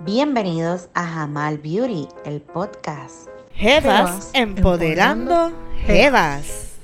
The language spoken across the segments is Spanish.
Bienvenidos a Jamal Beauty, el podcast. Jevas empoderando Jevas.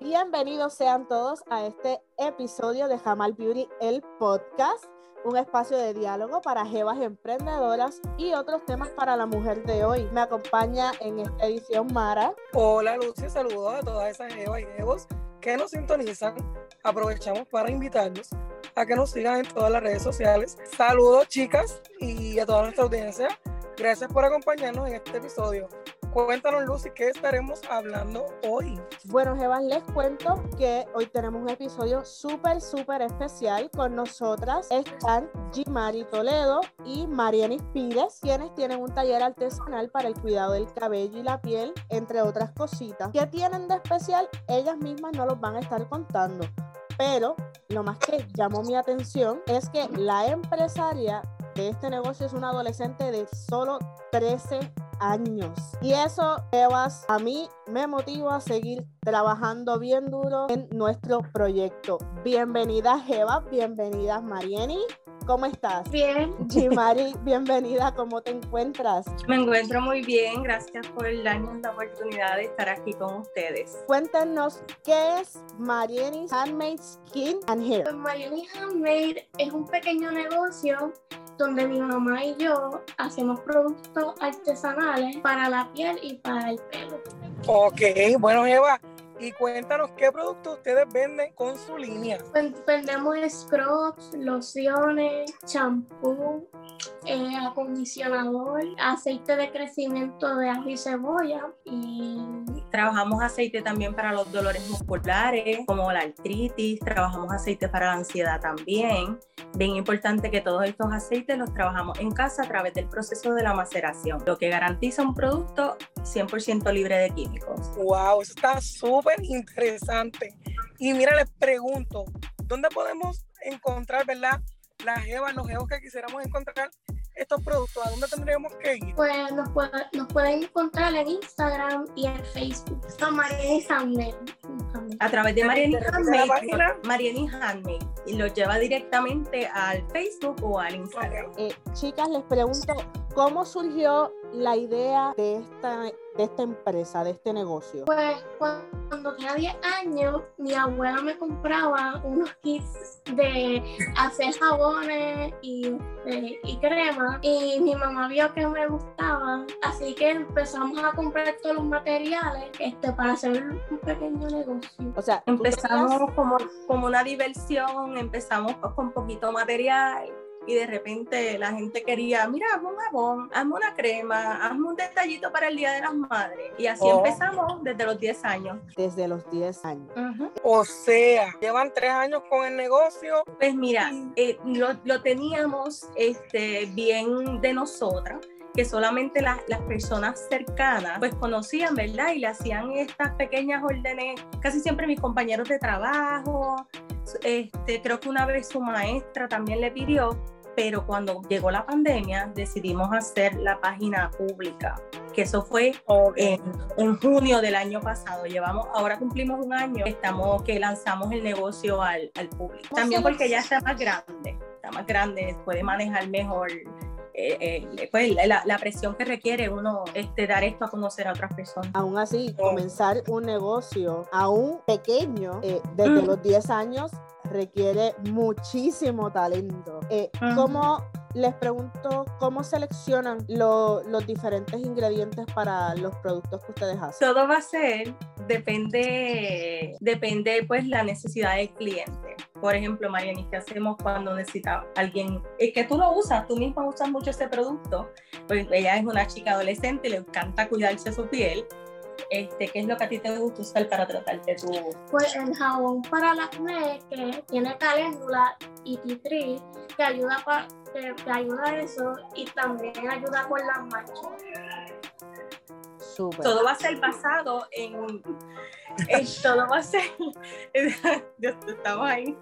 Bienvenidos sean todos a este episodio de Jamal Beauty, el podcast, un espacio de diálogo para jevas emprendedoras y otros temas para la mujer de hoy. Me acompaña en esta edición Mara. Hola Lucy, saludos a todas esas jevas y jevos que nos sintonizan. Aprovechamos para invitarlos a que nos sigan en todas las redes sociales. Saludos chicas y a toda nuestra audiencia. Gracias por acompañarnos en este episodio. Cuéntanos, Lucy, ¿qué estaremos hablando hoy? Bueno, Jebas, les cuento que hoy tenemos un episodio súper, súper especial. Con nosotras están Gimari Toledo y Marianis Pires, quienes tienen un taller artesanal para el cuidado del cabello y la piel, entre otras cositas. ¿Qué tienen de especial? Ellas mismas no los van a estar contando. Pero lo más que llamó mi atención es que la empresaria de este negocio es una adolescente de solo 13 años. Y eso, Evas, a mí me motiva a seguir trabajando bien duro en nuestro proyecto. Bienvenida, Eva, bienvenidas, Marieni. ¿Cómo estás? Bien. Jimari, bienvenida, ¿cómo te encuentras? Me encuentro muy bien, gracias por darnos la oportunidad de estar aquí con ustedes. Cuéntenos, ¿qué es Marieni's Handmade Skin and Hair? Pues Marieni Handmade es un pequeño negocio donde mi mamá y yo hacemos productos artesanales para la piel y para el pelo. Ok, bueno Eva, y cuéntanos qué productos ustedes venden con su línea. Vendemos scrubs, lociones, champú, eh, acondicionador, aceite de crecimiento de ajo y cebolla y trabajamos aceite también para los dolores musculares como la artritis, trabajamos aceite para la ansiedad también. Bien importante que todos estos aceites los trabajamos en casa a través del proceso de la maceración, lo que garantiza un producto 100% libre de químicos. Wow, eso está súper interesante. Y mira, les pregunto, ¿dónde podemos encontrar, verdad, las jevas, los jevos que quisiéramos encontrar estos productos? ¿A dónde tendríamos que ir? Pues nos, nos pueden encontrar en Instagram y en Facebook. Son Mariani Handmade. A través de Mariani Handmade. Mariani Handmade. Y lo lleva directamente al Facebook o al Instagram. Eh, chicas, les pregunto, ¿cómo surgió la idea de esta, de esta empresa, de este negocio? Pues cuando tenía 10 años, mi abuela me compraba unos kits de hacer jabones y, de, y crema y mi mamá vio que me gustaba, así que empezamos a comprar todos los materiales este, para hacer un pequeño negocio. O sea, empezamos como, como una diversión, empezamos con poquito material y de repente la gente quería, mira, hazme un jabón, hazme una crema, hazme un detallito para el Día de las Madres. Y así oh. empezamos desde los 10 años. Desde los 10 años. O sea, llevan 3 años con el negocio. Pues mira, eh, lo, lo, teníamos este, bien de nosotras que solamente las personas cercanas pues conocían, ¿verdad? Y le hacían estas pequeñas órdenes, casi siempre mis compañeros de trabajo, este, creo que una vez su maestra también le pidió, pero cuando llegó la pandemia decidimos hacer la página pública, que eso fue en, en, junio del año pasado. Llevamos, ahora cumplimos un año, estamos que lanzamos el negocio al, al público. También porque ya está más grande, está más grande, puede manejar mejor eh, eh, pues, la, la, presión que requiere uno este, dar esto a conocer a otras personas. Aún así, comenzar un negocio aún pequeño, eh, desde mm. los 10 años, requiere muchísimo talento. Eh, ¿Cómo les pregunto cómo seleccionan los diferentes ingredientes para los productos que ustedes hacen? Todo va a ser, depende, depende pues la necesidad del cliente. Por ejemplo, Mariani, ¿qué hacemos cuando necesita alguien? Es que tú lo usas, tú misma usas mucho este producto. Pues ella es una chica adolescente, le encanta cuidarse su piel este, ¿qué es lo que a ti te gusta usar para tratarte tu...? Pues el jabón para la acné que tiene caléndula y titri que ayuda, para, que, ayuda a eso y también ayuda con las manchas. Todo va a ser basado en, todo va a ser, estamos ahí,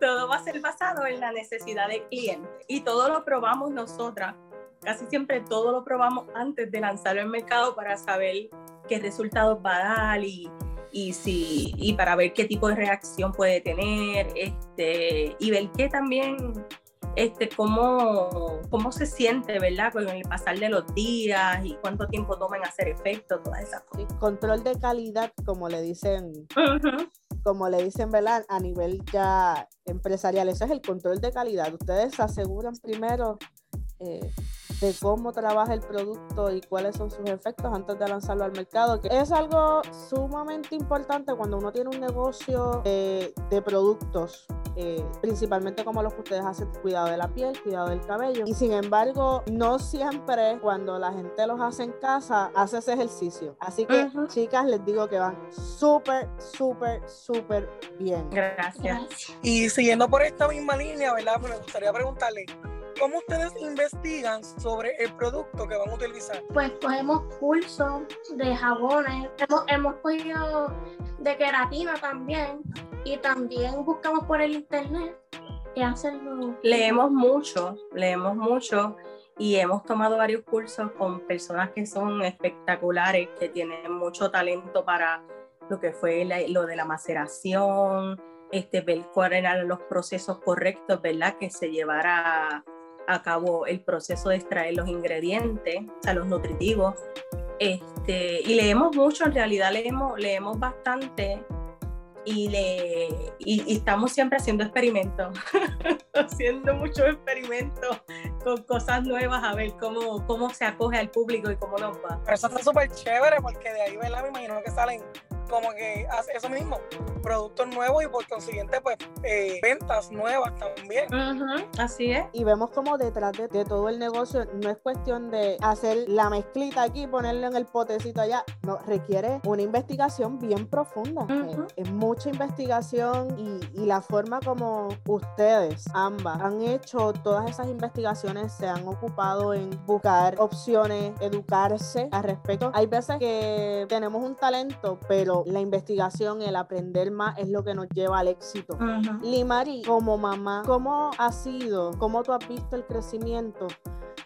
todo va a ser basado en la necesidad del cliente y todo lo probamos nosotras casi siempre todo lo probamos antes de lanzarlo al mercado para saber qué resultados va a dar y, y, si, y para ver qué tipo de reacción puede tener este, y ver qué también este, cómo, cómo se siente, ¿verdad? Con el pasar de los días y cuánto tiempo toman hacer efecto, todas esas cosas. control de calidad, como le dicen, como le dicen, ¿verdad? A nivel ya empresarial, ese es el control de calidad. Ustedes aseguran primero eh, de cómo trabaja el producto y cuáles son sus efectos antes de lanzarlo al mercado, que es algo sumamente importante cuando uno tiene un negocio de productos. Eh, principalmente como los que ustedes hacen, cuidado de la piel, cuidado del cabello. Y sin embargo, no siempre cuando la gente los hace en casa, hace ese ejercicio. Así que, chicas, les digo que van súper, súper, súper bien. Gracias. Y siguiendo por esta misma línea, ¿verdad? Pues me gustaría preguntarle, ¿Cómo ustedes investigan sobre el producto que van a utilizar? Pues cogemos cursos de jabones, hemos, hemos cogido de queratina también y también buscamos por el internet qué hacerlo. Leemos mucho, leemos mucho y hemos tomado varios cursos con personas que son espectaculares, que tienen mucho talento para lo que fue lo de la maceración, este, ver cuáles eran los procesos correctos, ¿verdad? Que se llevara a cabo el proceso de extraer los ingredientes, o sea, los nutritivos. Este, y leemos mucho, en realidad leemos, leemos bastante y, le, y, estamos siempre haciendo experimentos, haciendo muchos experimentos con cosas nuevas a ver cómo, cómo se acoge al público y cómo nos va. Pero eso está súper chévere porque de ahí, ¿verdad? Me imagino que salen como que hace eso mismo, productos nuevos y por consiguiente pues eh, ventas nuevas también. Así es. Y vemos como detrás de, todo el negocio no es cuestión de hacer la mezclita aquí, ponerlo en el potecito allá, no, requiere una investigación bien profunda. Es, mucha investigación y, y la forma como ustedes ambas han hecho todas esas investigaciones, se han ocupado en buscar opciones, educarse al respecto. Hay veces que tenemos un talento, pero la investigación, el aprender más es lo que nos lleva al éxito. Limari, como mamá, ¿cómo ha sido, cómo tú has visto el crecimiento?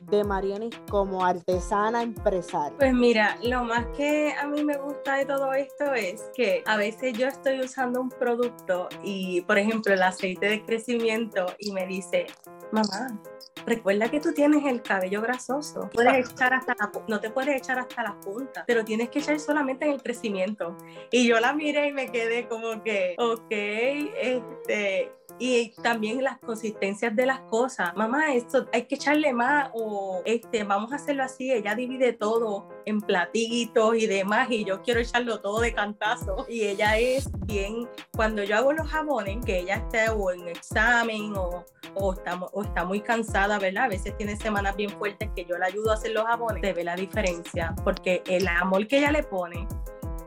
De Marianis como artesana empresaria? Pues mira, lo más que a mí me gusta de todo esto es que a veces yo estoy usando un producto y, por ejemplo, el aceite de crecimiento y me dice, mamá, recuerda que tú tienes el cabello grasoso. Puedes echar hasta no te puedes echar hasta la punta, pero tienes que echar solamente en el crecimiento. Y yo la miré y me quedé como que, ok, este, y también las consistencias de las cosas. Mamá, esto hay que echarle más o este, vamos a hacerlo así. Ella divide todo en platitos y demás y yo quiero echarlo todo de cantazo. Y ella es bien, cuando yo hago los jabones, que ella está o en examen o, o, está, o está muy cansada, ¿verdad? A veces tiene semanas bien fuertes que yo le ayudo a hacer los jabones, se ve la diferencia porque el amor que ella le pone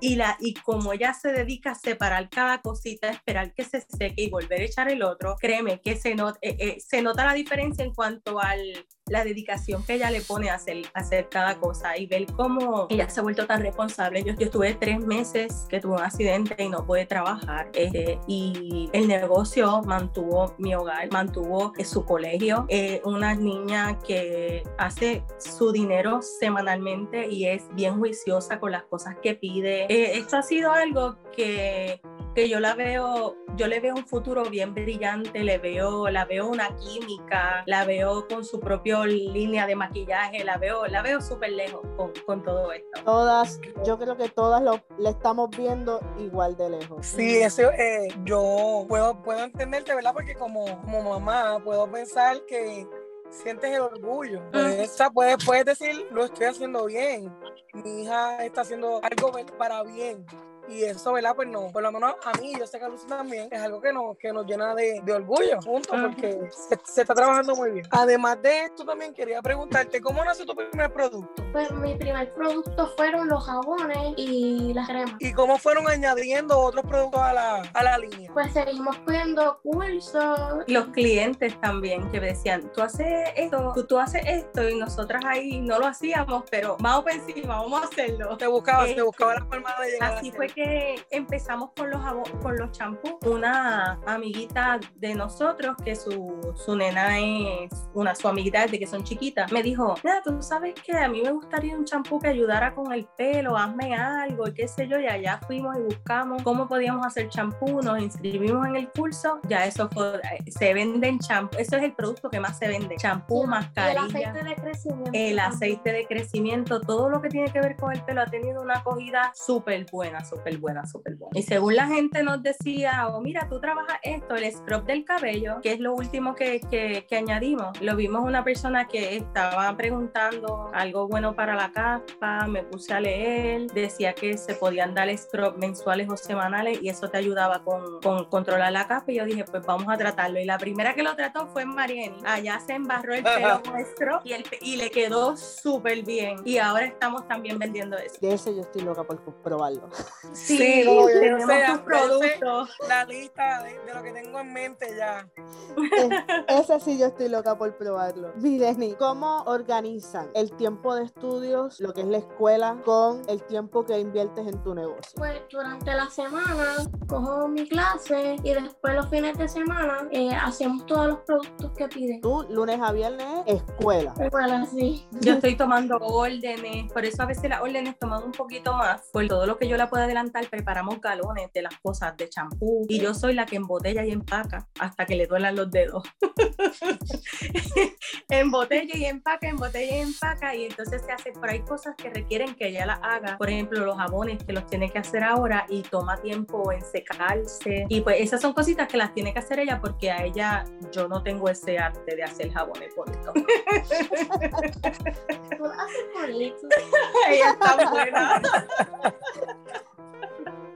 y, la, y como ella se dedica a separar cada cosita, esperar que se seque y volver a echar el otro, créeme que se, not, eh, eh, se nota la diferencia en cuanto al la dedicación que ella le pone a hacer, hacer cada cosa y ver cómo ella se ha vuelto tan responsable. Yo, yo estuve tres meses que tuve un accidente y no pude trabajar este, y el negocio mantuvo mi hogar, mantuvo eh, su colegio. Eh, una niña que hace su dinero semanalmente y es bien juiciosa con las cosas que pide. Eh, esto ha sido algo que que yo la veo, yo le veo un futuro bien brillante, le veo, la veo una química, la veo con su propia línea de maquillaje, la veo, la veo súper lejos con, con, todo esto. Todas, yo creo que todas lo, le estamos viendo igual de lejos. Sí, eso eh, yo puedo, puedo entenderte, ¿verdad? Porque como, como mamá puedo pensar que sientes el orgullo. Pues, puedes, puedes decir, lo estoy haciendo bien. Mi hija está haciendo algo para bien y eso, ¿verdad? Pues no, por lo menos a mí, yo sé que a Lucy también, es algo que nos, que nos llena de, de orgullo, punto, porque se, está trabajando muy bien. Además de esto, también quería preguntarte, ¿cómo nació tu primer producto? Pues mi primer producto fueron los jabones y las cremas. ¿Y cómo fueron añadiendo otros productos a la, a la línea? Pues seguimos pidiendo cursos. Los clientes también que decían, tú haces esto, tú, haces esto, y nosotras ahí no lo hacíamos, pero vamos por encima, vamos a hacerlo. Te buscaba, te buscaba la forma de llegar Así fue que que empezamos con los con los champús, una amiguita de nosotros que su, su nena es una su amiguita desde que son chiquitas, me dijo, nada, tú sabes que a mí me gustaría un champú que ayudara con el pelo, hazme algo y qué sé yo, y allá fuimos y buscamos cómo podíamos hacer champú, nos inscribimos en el curso, ya eso fue, eh, se venden champú, eso es el producto que más se vende, champú, mascarilla, el aceite de crecimiento. El aceite de crecimiento, todo lo que tiene que ver con el pelo ha tenido una acogida súper buena, súper buena, súper buena. Y según la gente nos decía, oh, mira, tú trabajas esto, el scrub del cabello, que es lo último que, que, que añadimos, lo vimos una persona que estaba preguntando algo bueno para la capa, me puse a leer, decía que se podían dar scrub mensuales o semanales y eso te ayudaba con, con controlar la capa y yo dije, pues vamos a tratarlo. Y la primera que lo trató fue Marieni. Allá se embarró el pelo nuestro y, el, y le quedó súper bien. Y ahora estamos también vendiendo eso. De ese yo estoy loca por probarlo. Sí, Sí, tenemos tus productos. La lista de, de lo que tengo en mente ya. Eh, ese sí yo estoy loca por probarlo. Mileni, ¿cómo organizan el tiempo de estudios, lo que es la escuela, con el tiempo que inviertes en tu negocio? Pues durante la semana cojo mi clase y después los fines de semana eh, hacemos todos los productos que piden. Tú, lunes a viernes, escuela. Bueno, sí. Yo estoy tomando órdenes, por eso a veces las órdenes toman un poquito más. Por todo lo que yo la puedo adelantar, preparamos galones de las cosas de champú y yo soy la que embotella y empaca hasta que le duelan los dedos. embotella y empaca, embotella y empaca y entonces se hace, pero hay cosas que requieren que ella las haga. Por ejemplo, los jabones que los tiene que hacer ahora y toma tiempo en secarse. Y pues esas son cositas que las tiene que hacer ella porque a ella yo no tengo ese arte de hacer jabones bonitos. Ella está buena.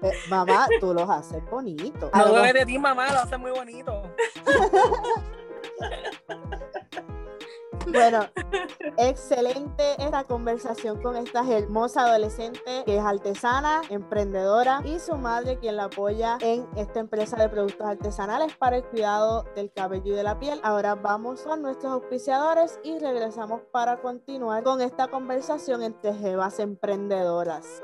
Eh, mamá, tú los haces bonitos. No bebes de ti, mamá, lo hace muy bonito. Bueno, excelente esta conversación con esta hermosa adolescente que es artesana, emprendedora y su madre quien la apoya en esta empresa de productos artesanales para el cuidado del cabello y de la piel. Ahora vamos con nuestros auspiciadores y regresamos para continuar con esta conversación entre jevas emprendedoras.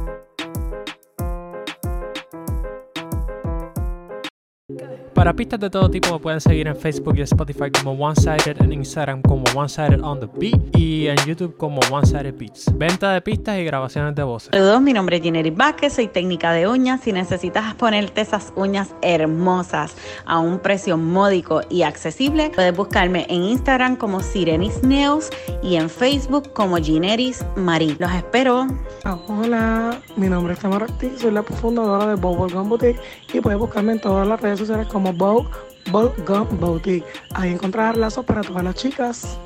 Para pistas de todo tipo me pueden seguir en Facebook y Spotify como One Sided, en Instagram como One Sided on the Beat y en YouTube como One Sided Beats. Venta de pistas y grabaciones de voces. Saludos, mi nombre es Jenny Vázquez, soy técnica de uñas. Si necesitas ponerte esas uñas hermosas a un precio módico y accesible, puedes buscarme en Instagram como Sirenis Nails y en Facebook como Gineris Marie. Los espero. Ah, Hola, mi nombre es Tamara Ortiz, soy la fundadora de Bubblegum Boutique y puedes buscarme en todas las redes sociales como Bow Bubblegum Boutique. Ahí encontrarás lazos para todas las chicas.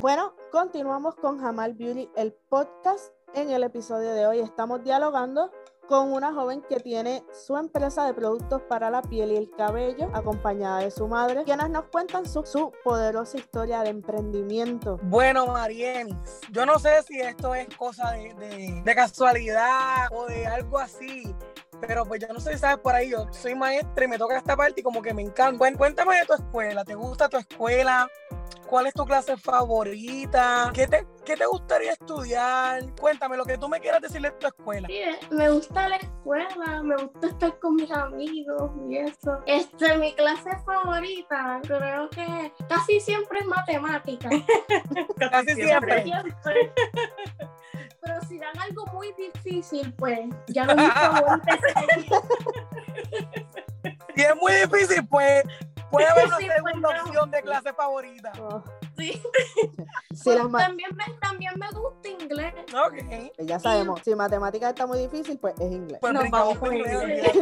Bueno, continuamos con Jamal Beauty, el podcast. En el episodio de hoy estamos dialogando con una joven que tiene su empresa de productos para la piel y el cabello, acompañada de su madre, quienes nos cuentan su, su poderosa historia de emprendimiento. Bueno, Marienis, yo no sé si esto es cosa de, de- de casualidad o de algo así, pero pues yo no sé si sabes por ahí, yo soy maestra y me toca esta parte y como que me encanta. Cuen- Cuéntame de tu escuela, ¿te gusta tu escuela? ¿Cuál es tu clase favorita? ¿Qué te, qué te gustaría estudiar? Cuéntame lo que tú me quieras decir de tu escuela. Sí, me gusta la escuela, me gusta estar con mis amigos y eso. Este, mi clase favorita, creo que casi siempre es matemática. Casi siempre. Siempre. Pero si dan algo muy difícil, pues ya no es mi favorita. Si es muy difícil, pues puede haber una Sí, pues, segunda no. opción de clase favorita. Oh, Sí. las ma- también, me, también me gusta inglés. Ok. pues ya sabemos, si matemática está muy difícil, pues es inglés. Pues Nos vamos con inglés, inglés.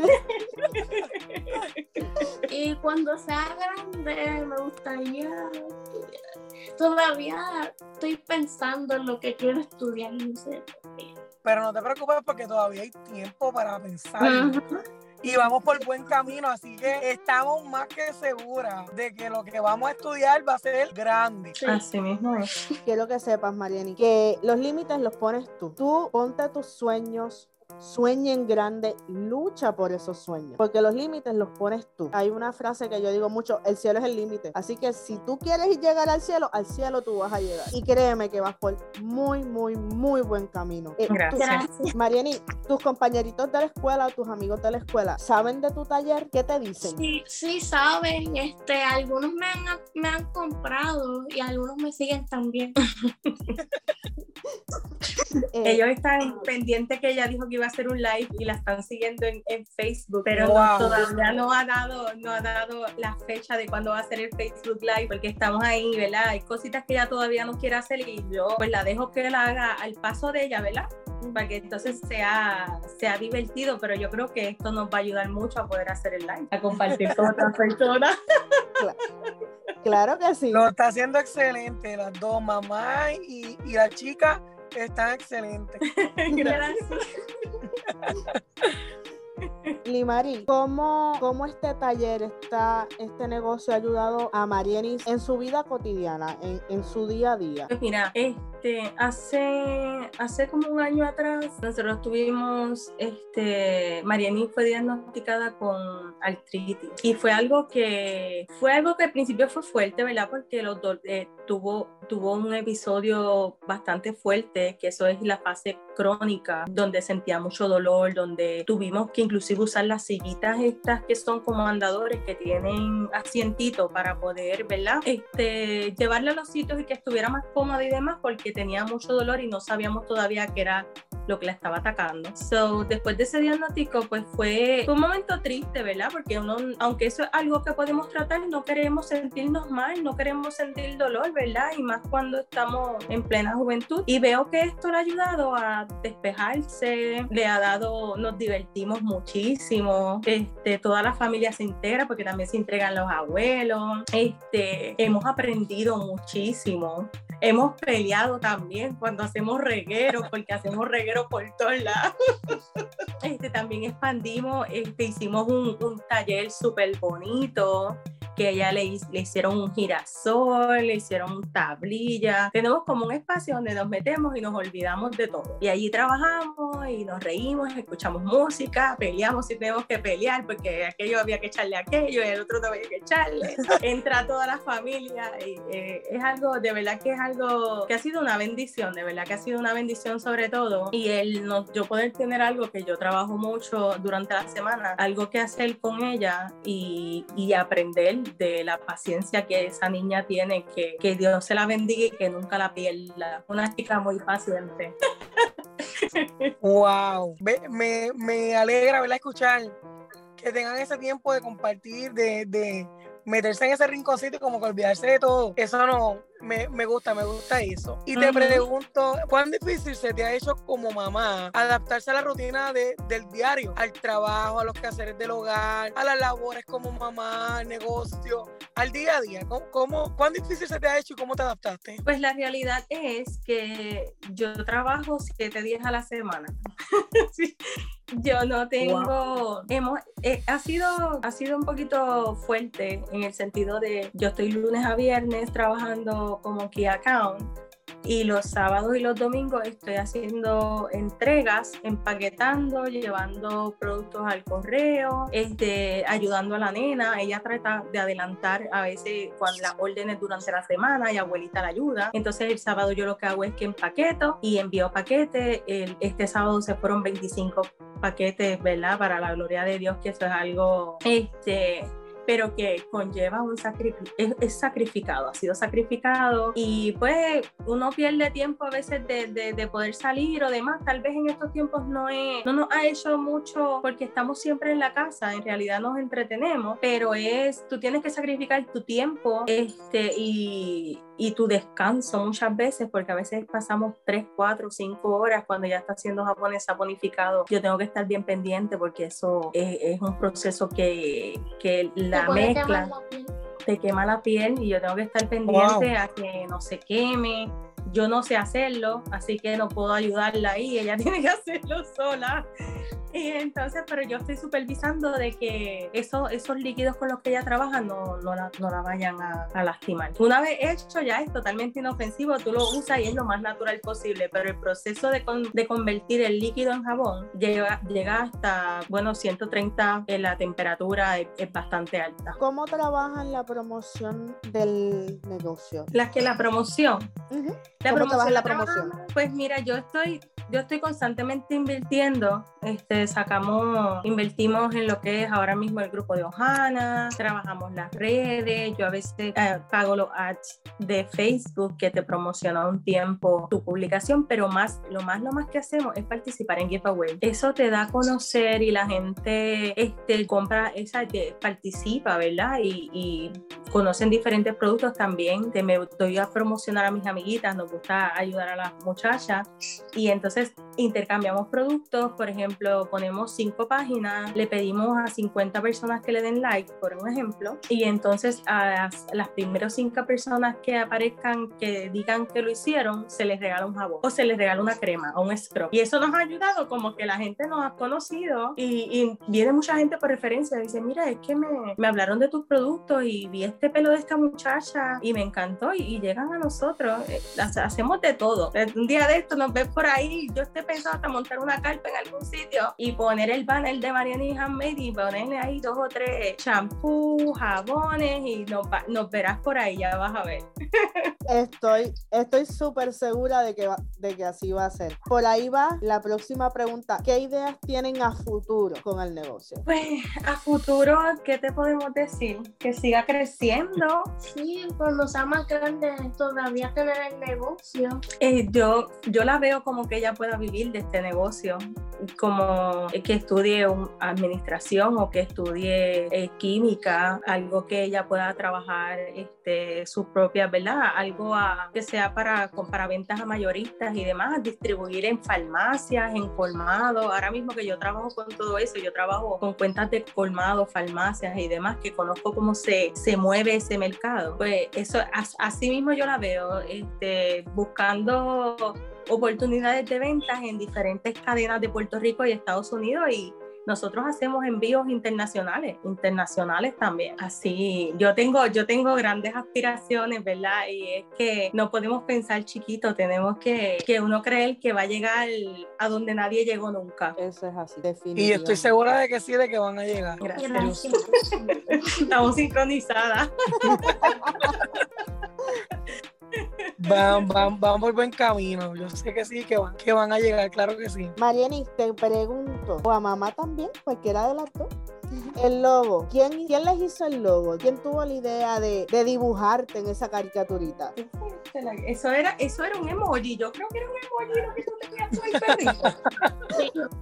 Y cuando sea grande, me gustaría estudiar. Todavía estoy pensando en lo que quiero estudiar, no sé. pero no te preocupes porque todavía hay tiempo para pensar. Y vamos por buen camino, así que estamos más que seguras de que lo que vamos a estudiar va a ser grande. Así mismo es. Quiero que sepas, Mariani, que los límites los pones tú. Tú ponte tus sueños, Sueña en grande, lucha por esos sueños, porque los límites los pones tú. Hay una frase que yo digo mucho, el cielo es el límite. Así que si tú quieres llegar al cielo, al cielo tú vas a llegar. Y créeme que vas por muy, muy, muy buen camino. Eh, Gracias. Mariani, tus compañeritos de la escuela o tus amigos de la escuela, ¿saben de tu taller? ¿Qué te dicen? Sí, sí saben. Este, algunos me han, me han comprado y algunos me siguen también. Eh, Ellos están pendientes que ella dijo que iba a hacer un live y la están siguiendo en, Facebook, pero todavía no ha dado no ha dado la fecha de cuándo va a ser el Facebook Live, porque estamos ahí, ¿verdad? Hay cositas que ella todavía no quiere hacer y yo pues la dejo que la haga al paso de ella, ¿verdad? Para que entonces sea, sea divertido, pero yo creo que esto nos va a ayudar mucho a poder hacer el live, a compartir con otras personas. Claro. Claro que sí. Lo está haciendo excelente, las dos, mamá y, y la chica están excelentes. Gracias. Limari, ¿cómo, ¿cómo este taller, está, este negocio ha ayudado a Marienis en su vida cotidiana, en, en su día a día? Pues mira, este, hace, hace como un año atrás, nosotros tuvimos, este, Marienis fue diagnosticada con artritis y fue algo que, fue algo que al principio fue fuerte, ¿verdad? Porque los eh, tuvo, tuvo un episodio bastante fuerte, que eso es la fase crónica, donde sentía mucho dolor, donde tuvimos que inclusive usar las sillitas estas que son como andadores, que tienen asientito para poder, ¿verdad? Este, llevarle a los sitios y que estuviera más cómoda y demás, porque tenía mucho dolor y no sabíamos todavía qué era lo que la estaba atacando. So, después de ese diagnóstico, pues fue, un momento triste, ¿verdad? Porque uno, aunque eso es algo que podemos tratar, no queremos sentirnos mal, no queremos sentir dolor, ¿verdad? Y más cuando estamos en plena juventud. Y veo que esto le ha ayudado a despejarse, le ha dado, nos divertimos muchísimo, este, toda la familia se integra porque también se entregan los abuelos, este, hemos aprendido muchísimo. Hemos peleado también cuando hacemos regueros, porque hacemos regueros por todos lados. Este, también expandimos, este, hicimos un, un taller súper bonito que ella le, le hicieron un girasol, le hicieron tablilla. Tenemos como un espacio donde nos metemos y nos olvidamos de todo. Y allí trabajamos y nos reímos, escuchamos música, peleamos si tenemos que pelear porque aquello había que echarle aquello y el otro no había que echarle. Entra toda la familia y eh, es algo, de verdad que es algo que ha sido una bendición, de verdad que ha sido una bendición sobre todo. Y el no, yo poder tener algo que yo trabajo mucho durante la semana, algo que hacer con ella y, y aprender de la paciencia que esa niña tiene, que, que Dios se la bendiga y que nunca la pierda. Una chica muy paciente. wow, me, me alegra escuchar que tengan ese tiempo de compartir, de, de meterse en ese rinconcito y como que olvidarse de todo. Eso no, me, me, gusta, me gusta eso. Y te pregunto, ¿cuán difícil se te ha hecho como mamá adaptarse a la rutina de, del diario, al trabajo, a los quehaceres del hogar, a las labores como mamá, al negocio, al día a día? ¿Cómo, cómo, cuán difícil se te ha hecho y cómo te adaptaste? Pues la realidad es que yo trabajo siete días a la semana. sí. Yo no tengo, hemos, eh, ha, sido, ha sido un poquito fuerte en el sentido de yo estoy lunes a viernes trabajando como key account y los sábados y los domingos estoy haciendo entregas, empaquetando, llevando productos al correo, este, ayudando a la nena. Ella trata de adelantar a veces cuando las órdenes durante la semana y abuelita la ayuda. Entonces el sábado yo lo que hago es que empaqueto y envío paquetes. El, este sábado se fueron 25 paquetes, ¿verdad? Para la gloria de Dios, que eso es algo este, pero que conlleva un sacrificio, es, sacrificado, ha sido sacrificado y pues uno pierde tiempo a veces de, de, poder salir o demás, tal vez en estos tiempos no, es, no nos ha hecho mucho porque estamos siempre en la casa, en realidad nos entretenemos, pero es, tú tienes que sacrificar tu tiempo este, y, y tu descanso muchas veces, porque a veces pasamos 3, 4, 5 horas cuando ya está siendo japonés saponificado. Yo tengo que estar bien pendiente porque eso es, es un proceso que, que la mezcla te quema la piel y yo tengo que estar pendiente a que no se queme yo no sé hacerlo, así que no puedo ayudarla ahí, ella tiene que hacerlo sola. Entonces, pero yo estoy supervisando de que eso, esos líquidos con los que ella trabaja no, no, la, no la vayan a, a, lastimar. Una vez hecho ya es totalmente inofensivo, tú lo usas y es lo más natural posible, pero el proceso de, con, de convertir el líquido en jabón llega, llega hasta, bueno, 130 en la temperatura es, es bastante alta. ¿Cómo trabajan la promoción del negocio? La que la promoción. Uh -huh. La ¿Cómo promoción, la promoción? Pues mira, yo estoy yo estoy constantemente invirtiendo, este, sacamos, invertimos en lo que es ahora mismo el grupo de Ohana, trabajamos las redes, yo a veces eh, pago los ads de Facebook que te promociona un tiempo tu publicación, pero más, lo más, lo más que hacemos es participar en giveaway. Eso te da a conocer y la gente este, compra, esa, participa, ¿verdad? Y conocen diferentes productos también, te me doy a promocionar a mis amiguitas, nos gusta ayudar a las muchachas y entonces intercambiamos productos, por ejemplo, ponemos cinco páginas, le pedimos a 50 personas que le den like, por un ejemplo, y entonces a las, las primeras cinco personas que aparezcan que digan que lo hicieron, se les regala un jabón o se les regala una crema o un scrub. Y eso nos ha ayudado como que la gente nos ha conocido y, y viene mucha gente por referencia, dice, mira, es que me, me, hablaron de tus productos y vi este pelo de esta muchacha y me encantó y, y llegan a nosotros, eh, hacemos de todo. Un día de esto nos ves por ahí yo estoy pensando hasta montar una carpa en algún sitio y poner el banner de Mariani Handmade y ponerle ahí dos o tres champús, jabones y nos, nos, verás por ahí, ya vas a ver. Estoy estoy súper segura de que, va, de que así va a ser. Por ahí va la próxima pregunta. ¿Qué ideas tienen a futuro con el negocio? Pues a futuro, ¿qué te podemos decir? Que siga creciendo. Sí, cuando sea más grande todavía tener el negocio. Eh, yo, yo la veo como que ella pueda vivir de este negocio, como que estudie un, administración o que estudie eh, química, algo que ella pueda trabajar este, sus propias, ¿verdad? Algo a, que sea para, para ventas a mayoristas y demás, distribuir en farmacias, en colmados. Ahora mismo que yo trabajo con todo eso, yo trabajo con cuentas de colmados, farmacias y demás, que conozco cómo se, se mueve ese mercado. Pues eso, así mismo yo la veo, este, buscando oportunidades de ventas en diferentes cadenas de Puerto Rico y Estados Unidos y nosotros hacemos envíos internacionales, internacionales también. Así, yo tengo, yo tengo grandes aspiraciones, ¿verdad? Y es que no podemos pensar chiquito, tenemos que, que uno creer que va a llegar a donde nadie llegó nunca. Eso es así, definitivamente. Y estoy segura de que sí, de que van a llegar. Gracias. Gracias. Estamos sincronizadas. Van, van, van por buen camino. Yo sé que sí, que van, que van a llegar, claro que sí. Mariani, te pregunto, o a mamá también, cualquiera de las dos. El logo, ¿quién, ¿quién les hizo el logo? ¿Quién tuvo la idea de, de dibujarte en esa caricaturita? Eso era, eso era un emoji, yo creo que era un emoji lo que tú tenías tú el perrito.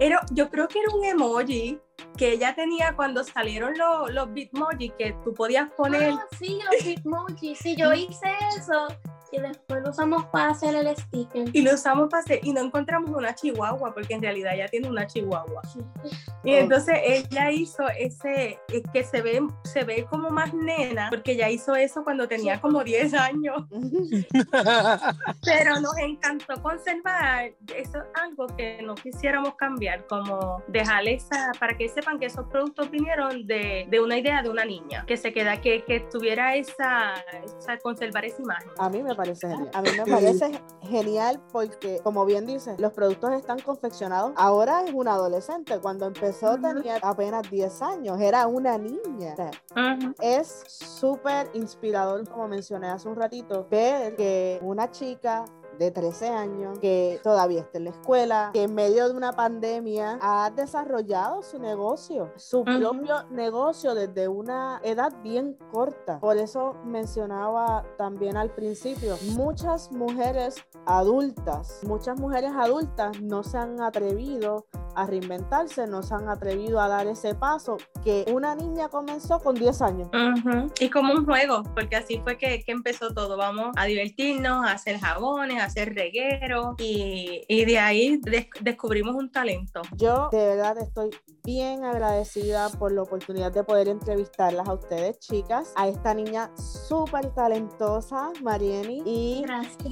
Era, yo creo que era un emoji que ella tenía cuando salieron los, los Bitmoji que tú podías poner. Ah, sí, los Bitmoji. Sí, yo hice eso y después lo usamos para hacer el sticker. Y lo usamos para hacer, y no encontramos una chihuahua, porque en realidad ella tiene una chihuahua. Sí. Y entonces ella hizo ese, que se ve, se ve como más nena, porque ella hizo eso cuando tenía sí. como 10 años. Pero nos encantó conservar, eso es algo que no quisiéramos cambiar, como dejar esa, para que sepan que esos productos vinieron de, de una idea de una niña, que se queda, que, que tuviera esa, esa, conservar esa imagen. A mí me parece genial. A mí me parece genial porque, como bien dices, los productos están confeccionados. Ahora es una adolescente. Cuando empezó uh -huh. tenía apenas 10 años. Era una niña. Uh -huh. Es súper inspirador, como mencioné hace un ratito, ver que una chica de 13 años, que todavía está en la escuela, que en medio de una pandemia ha desarrollado su negocio, su uh -huh. propio negocio desde una edad bien corta. Por eso mencionaba también al principio, muchas mujeres adultas, muchas mujeres adultas no se han atrevido a reinventarse, no se han atrevido a dar ese paso que una niña comenzó con 10 años. Uh -huh. Y como un juego, porque así fue que, que, empezó todo. Vamos a divertirnos, a hacer jabones, a hacer regueros y, y de ahí des descubrimos un talento. Yo de verdad estoy bien agradecida por la oportunidad de poder entrevistarlas a ustedes, chicas, a esta niña súper talentosa, Marieni, y,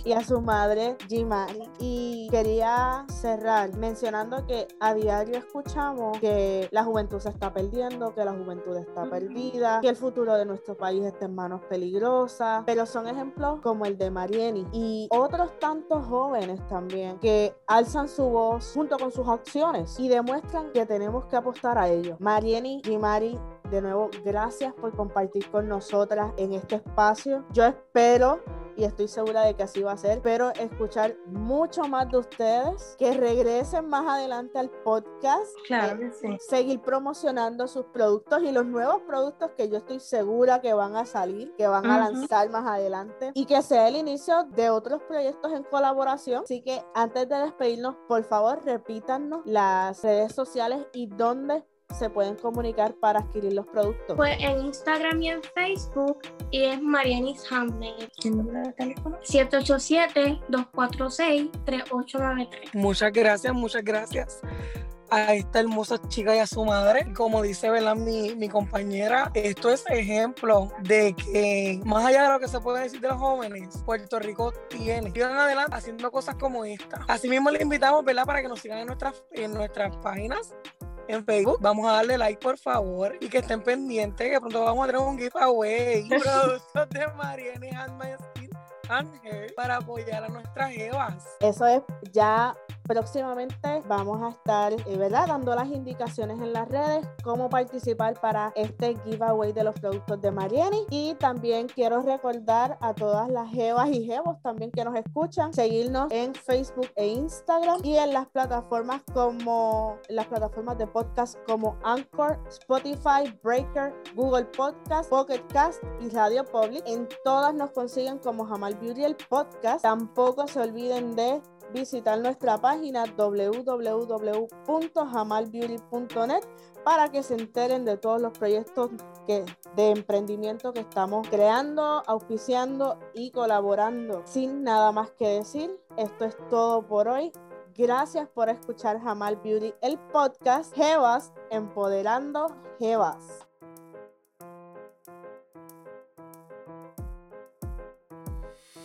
y a su madre, Jimari. Y quería cerrar mencionando que a diario escuchamos que la juventud se está perdiendo, que la juventud está perdida, que el futuro de nuestro país está en manos peligrosas, pero son ejemplos como el de Marieni y otros tantos jóvenes también que alzan su voz junto con sus acciones y demuestran que tenemos que apostar a ello. Marieni y Mari de nuevo, gracias por compartir con nosotras en este espacio. Yo espero y estoy segura de que así va a ser. Pero escuchar mucho más de ustedes, que regresen más adelante al podcast. Claro eh, sí. Seguir promocionando sus productos y los nuevos productos que yo estoy segura que van a salir, que van a lanzar más adelante y que sea el inicio de otros proyectos en colaboración. Así que antes de despedirnos, por favor, repítanos las redes sociales y dónde se pueden comunicar para adquirir los productos? Pues en Instagram y en Facebook y es Marianis Handmade. ¿El número de teléfono? 787-246-3893. Muchas gracias, muchas gracias a esta hermosa chica y a su madre. Como dice ¿verdad? Mi, mi, compañera, esto es ejemplo de que más allá de lo que se puede decir de los jóvenes, Puerto Rico tiene. Sigan adelante haciendo cosas como esta. Asimismo, le invitamos ¿verdad? para que nos sigan en nuestras, en nuestras páginas en Facebook. Vamos a darle like, por favor, y que estén pendientes, que pronto vamos a tener un giveaway. Productos de Mariana y Ángel para apoyar a nuestras Evas. Eso es ya próximamente vamos a estar, eh, ¿verdad? Dando las indicaciones en las redes, cómo participar para este giveaway de los productos de Mariani. Y también quiero recordar a todas las jevas y jevos también que nos escuchan, seguirnos en Facebook e Instagram y en las plataformas como las plataformas de podcast como Anchor, Spotify, Breaker, Google Podcast, Pocket Cast y Radio Public. En todas nos consiguen como Jamal Beauty el podcast. Tampoco se olviden de visitar nuestra página www.jamalbeauty.net para que se enteren de todos los proyectos que, de emprendimiento que estamos creando, auspiciando y colaborando. Sin nada más que decir, esto es todo por hoy. Gracias por escuchar Jamal Beauty, el podcast Jevas, empoderando Jevas.